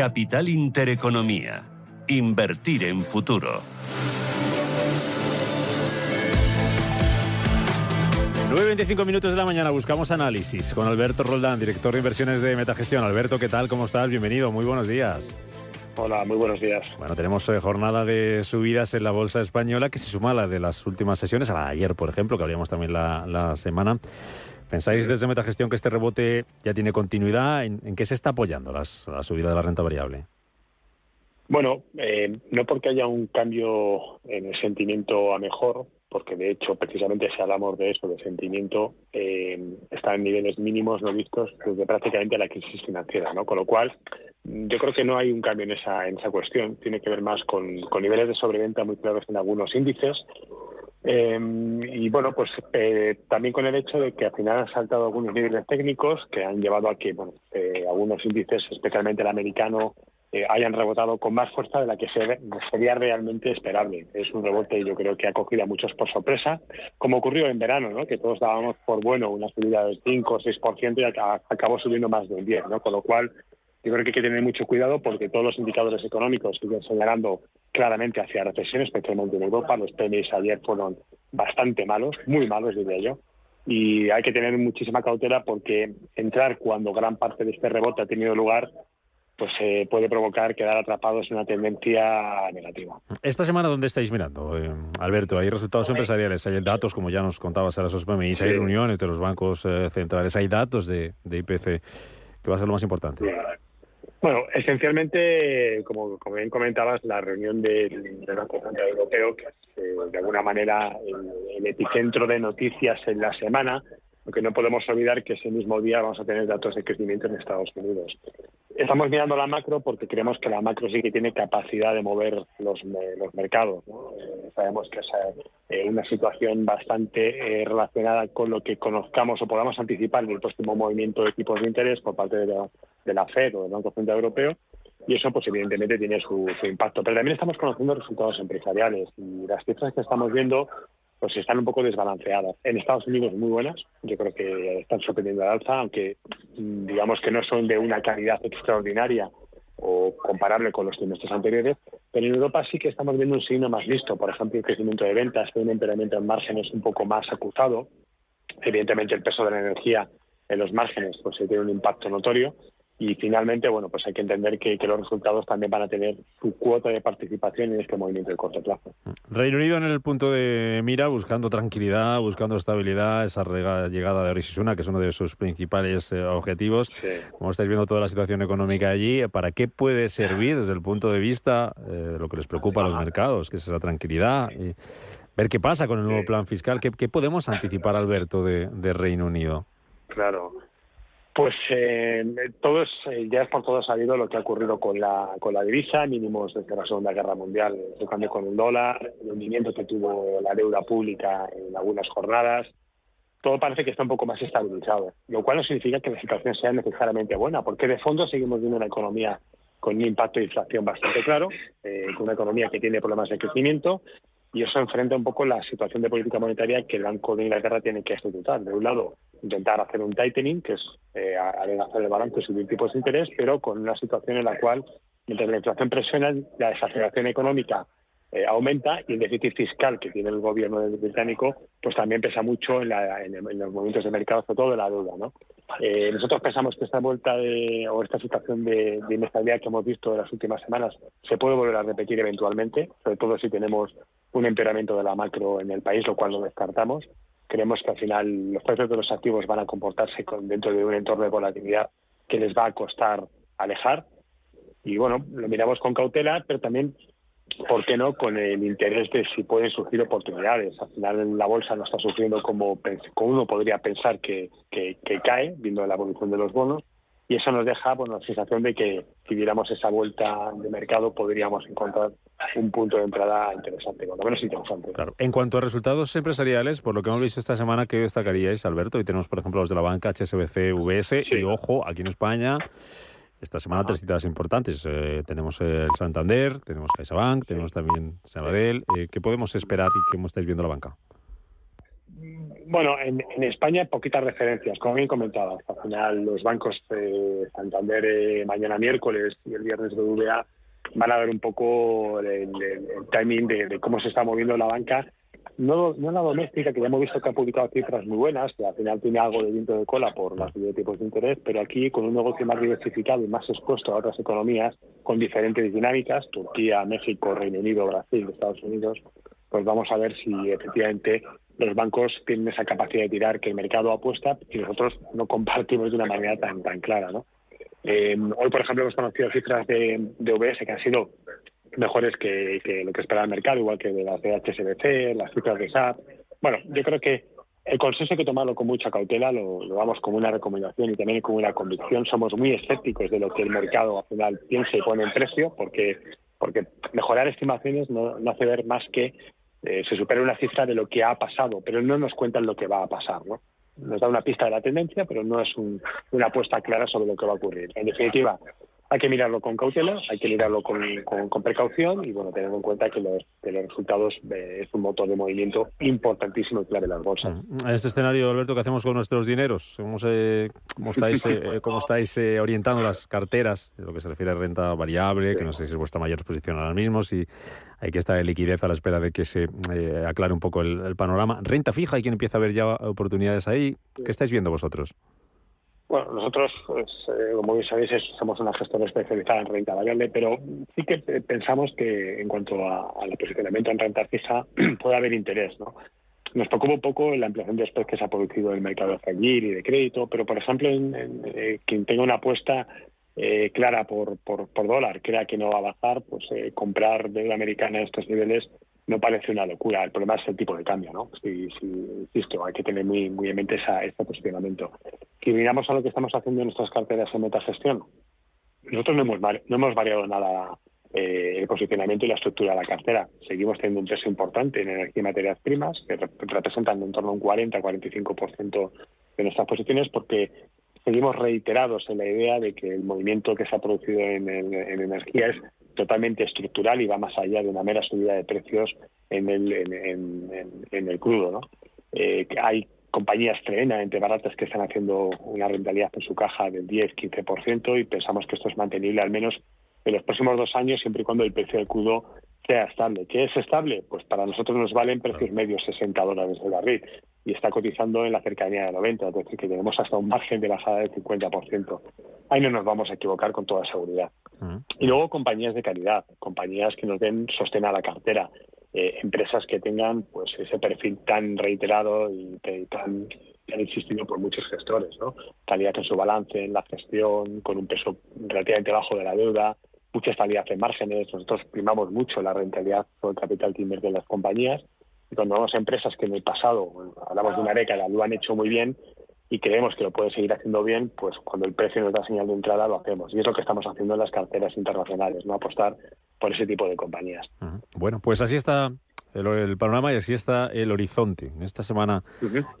Capital Intereconomía. Invertir en futuro. 9.25 minutos de la mañana buscamos análisis con Alberto Roldán, director de inversiones de Metagestión. Alberto, ¿qué tal? ¿Cómo estás? Bienvenido, muy buenos días. Hola, muy buenos días. Bueno, tenemos eh, jornada de subidas en la bolsa española que se suma a la de las últimas sesiones, a la de ayer, por ejemplo, que habríamos también la, semana. ¿Pensáis desde Metagestión que este rebote ya tiene continuidad? ¿En, qué se está apoyando la subida de la renta variable? Bueno, eh, no porque haya un cambio en el sentimiento a mejor, porque de hecho precisamente si hablamos de eso, de sentimiento, eh, está en niveles mínimos no vistos desde prácticamente la crisis financiera, ¿no? Con lo cual, yo creo que no hay un cambio en esa, en esa cuestión, tiene que ver más con, niveles de sobreventa muy claros en algunos índices. Eh, y bueno, pues eh, también con el hecho de que al final han saltado algunos niveles técnicos que han llevado a que bueno, algunos índices, especialmente el americano, eh, hayan rebotado con más fuerza de la que sería realmente esperable. Es un rebote yo creo que ha cogido a muchos por sorpresa, como ocurrió en verano, ¿no? que todos dábamos por bueno una subida del 5 o 6% y acabó subiendo más del 10, ¿no? con lo cual yo creo que hay que tener mucho cuidado porque todos los indicadores económicos siguen señalando claramente hacia recesión, especialmente en Europa. Los PMI ayer fueron bastante malos, muy malos diría yo. Y hay que tener muchísima cautela porque entrar cuando gran parte de este rebote ha tenido lugar pues se puede provocar quedar atrapados en una tendencia negativa. Esta semana, ¿dónde estáis mirando, eh, Alberto? ¿Hay resultados empresariales? ¿Hay datos, como ya nos contabas a las PMI? ¿Hay reuniones de los bancos eh, centrales? ¿Hay datos de, IPC? ¿Qué va a ser lo más importante? Bueno, esencialmente, como, bien comentabas, la reunión del, Banco Central Europeo, que es eh, de alguna manera el, epicentro de noticias en la semana, aunque no podemos olvidar que ese mismo día vamos a tener datos de crecimiento en Estados Unidos. Estamos mirando la macro porque creemos que la macro sí que tiene capacidad de mover los, mercados. Eh, sabemos que es eh, una situación bastante eh, relacionada con lo que conozcamos o podamos anticipar del próximo movimiento de tipos de interés por parte de la, de la FED o del Banco Central Europeo y eso pues evidentemente tiene su, impacto. Pero también estamos conociendo resultados empresariales y las cifras que estamos viendo pues están un poco desbalanceadas. En Estados Unidos muy buenas, yo creo que están sorprendiendo al alza, aunque mm, digamos que no son de una calidad extraordinaria o comparable con los trimestres anteriores, pero en Europa sí que estamos viendo un signo más listo, por ejemplo, el crecimiento de ventas, un empeoramiento en márgenes un poco más acusado, evidentemente el peso de la energía en los márgenes pues tiene un impacto notorio y finalmente, bueno, pues hay que entender que, los resultados también van a tener su cuota de participación en este movimiento de corto plazo. Reino Unido en el punto de mira, buscando tranquilidad, buscando estabilidad, esa llegada de Rishi que es uno de sus principales eh, objetivos. Como estáis viendo toda la situación económica allí, ¿para qué puede servir desde el punto de vista eh, de lo que les preocupa a los mercados, que es esa tranquilidad? Y ver qué pasa con el nuevo plan fiscal. ¿Qué, podemos anticipar, Alberto, de, de Reino Unido? Claro. Pues eh, todos, eh, ya es por todo sabido lo que ha ocurrido con la, con la divisa, mínimos desde la Segunda Guerra Mundial, el cambio con el dólar, el hundimiento que tuvo la deuda pública en algunas jornadas. Todo parece que está un poco más estabilizado, lo cual no significa que la situación sea necesariamente buena, porque de fondo seguimos viendo una economía con un impacto de inflación bastante claro, eh, con una economía que tiene problemas de crecimiento y eso enfrenta un poco la situación de política monetaria que el Banco de Inglaterra tiene que ejecutar. De un lado, intentar hacer un tightening, que es eh, hacer el balance subir tipos de interés, pero con una situación en la cual, mientras la inflación presiona, la desaceleración económica eh, aumenta y el déficit fiscal que tiene el gobierno británico pues también pesa mucho en, los movimientos de mercado, sobre todo de la deuda. ¿no? Eh, nosotros pensamos que esta vuelta o esta situación de, inestabilidad que hemos visto en las últimas semanas se puede volver a repetir eventualmente, sobre todo si tenemos un empeoramiento de la macro en el país, lo cual lo descartamos. Creemos que al final los precios de los activos van a comportarse dentro de un entorno de volatilidad que les va a costar alejar. Y bueno, lo miramos con cautela, pero también ¿por qué no?, con el interés de si pueden surgir oportunidades. Al final la bolsa no está sufriendo como, uno podría pensar que, cae, viendo la evolución de los bonos, y eso nos deja bueno, la sensación de que si diéramos esa vuelta de mercado podríamos encontrar un punto de entrada interesante, por lo menos interesante. Claro. En cuanto a resultados empresariales, por lo que hemos visto esta semana, ¿qué destacaríais, Alberto? Hoy tenemos, por ejemplo, los de la banca, HSBC, VS, y ojo, aquí en España esta semana tres citas importantes. Eh, tenemos el Santander, tenemos CaixaBank, tenemos también Sabadell. Eh, ¿Qué podemos esperar y cómo estáis viendo la banca? Bueno, en, España poquitas referencias, como bien comentaba. Al final los bancos de Santander eh, mañana miércoles y el viernes de VA van a ver un poco el, timing de, cómo se está moviendo la banca. No, no la doméstica, que ya hemos visto que ha publicado cifras muy buenas, que al final tiene algo de viento de cola por las de tipos de interés, pero aquí con un negocio más diversificado y más expuesto a otras economías con diferentes dinámicas, Turquía, México, Reino Unido, Brasil, Estados Unidos, pues vamos a ver si efectivamente los bancos tienen esa capacidad de tirar que el mercado apuesta y nosotros no compartimos de una manera tan tan clara, ¿no? Eh, hoy, por ejemplo, hemos conocido cifras de, de OBS que han sido mejores que, lo que esperaba el mercado, igual que de las de HSBC, las cifras de SAP. Bueno, yo creo que el consenso hay que tomarlo con mucha cautela, lo, lo damos como una recomendación y también como una convicción. Somos muy escépticos de lo que el mercado al final piensa y pone en precio, porque, porque mejorar estimaciones no, hace ver más que eh, se supera una cifra de lo que ha pasado, pero no nos cuentan lo que va a pasar. ¿no? Nos da una pista de la tendencia, pero no es una apuesta clara sobre lo que va a ocurrir. En definitiva, hay que mirarlo con cautela, hay que mirarlo con, precaución y bueno, tener en cuenta que los, resultados eh, es un motor de movimiento importantísimo y clave las bolsas. Mm. En este escenario, Alberto, ¿qué hacemos con nuestros dineros? ¿Cómo, cómo estáis, eh, cómo estáis eh, orientando las carteras en lo que se refiere a renta variable? Que no sé si es vuestra mayor exposición ahora mismo, si hay que estar en liquidez a la espera de que se aclare un poco el, el, panorama. Renta fija, hay quien empieza a ver ya oportunidades ahí. ¿Qué estáis viendo vosotros? Bueno, nosotros, pues, eh, como bien sabéis, somos una gestora especializada en renta variable, pero sí que pensamos que en cuanto al posicionamiento en renta fija puede haber interés, ¿no? Nos preocupa un poco la ampliación de spread que se ha producido en el mercado de fallir y de crédito, pero por ejemplo, en, eh, quien tenga una apuesta eh, clara por, por, dólar, crea que no va a bajar, pues comprar deuda americana a estos niveles no parece una locura. El problema es el tipo de cambio, ¿no? Si, si insisto, hay que tener muy, muy en mente esa, este posicionamiento. Si miramos a lo que estamos haciendo en nuestras carteras en metagestión, nosotros no hemos, no hemos variado nada eh, el posicionamiento y la estructura de la cartera. Seguimos teniendo un peso importante en energía y materias primas, que representan en torno a un 40-45% de nuestras posiciones, porque seguimos reiterados en la idea de que el movimiento que se ha producido en, en energía es totalmente estructural y va más allá de una mera subida de precios en el, en, el crudo. ¿no? Eh, hay compañías tremendamente baratas que están haciendo una rentabilidad en su caja del 10-15% y pensamos que esto es mantenible al menos en los próximos dos años siempre y cuando el precio del crudo sea estable. ¿Qué es estable? Pues para nosotros nos valen precios medios 60 dólares de barril y está cotizando en la cercanía de 90, es decir, que tenemos hasta un margen de bajada del 50%. Ahí no nos vamos a equivocar con toda seguridad. Y luego compañías de calidad, compañías que nos den sostén a la cartera, eh, empresas que tengan pues ese perfil tan reiterado y tan, han existido por muchos gestores, ¿no? Calidad en su balance, en la gestión, con un peso relativamente bajo de la deuda, mucha estabilidad en márgenes. Nosotros primamos mucho la rentabilidad por el capital que invierte en las compañías. Y cuando vamos a empresas que en el pasado, hablamos de una década, lo han hecho muy bien, y creemos que lo puede seguir haciendo bien, pues cuando el precio nos da señal de entrada lo hacemos. Y es lo que estamos haciendo en las carteras internacionales, no apostar por ese tipo de compañías. Bueno, pues así está el, panorama y así está el horizonte. En esta semana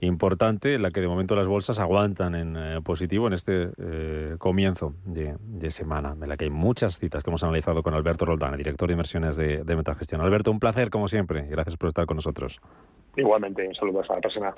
importante, en la que de momento las bolsas aguantan en eh, positivo en este eh, comienzo de, semana, en la que hay muchas citas que hemos analizado con Alberto Roldán, director de inversiones de, de Metagestión. Alberto, un placer como siempre y gracias por estar con nosotros. Igualmente, saludos a la persona.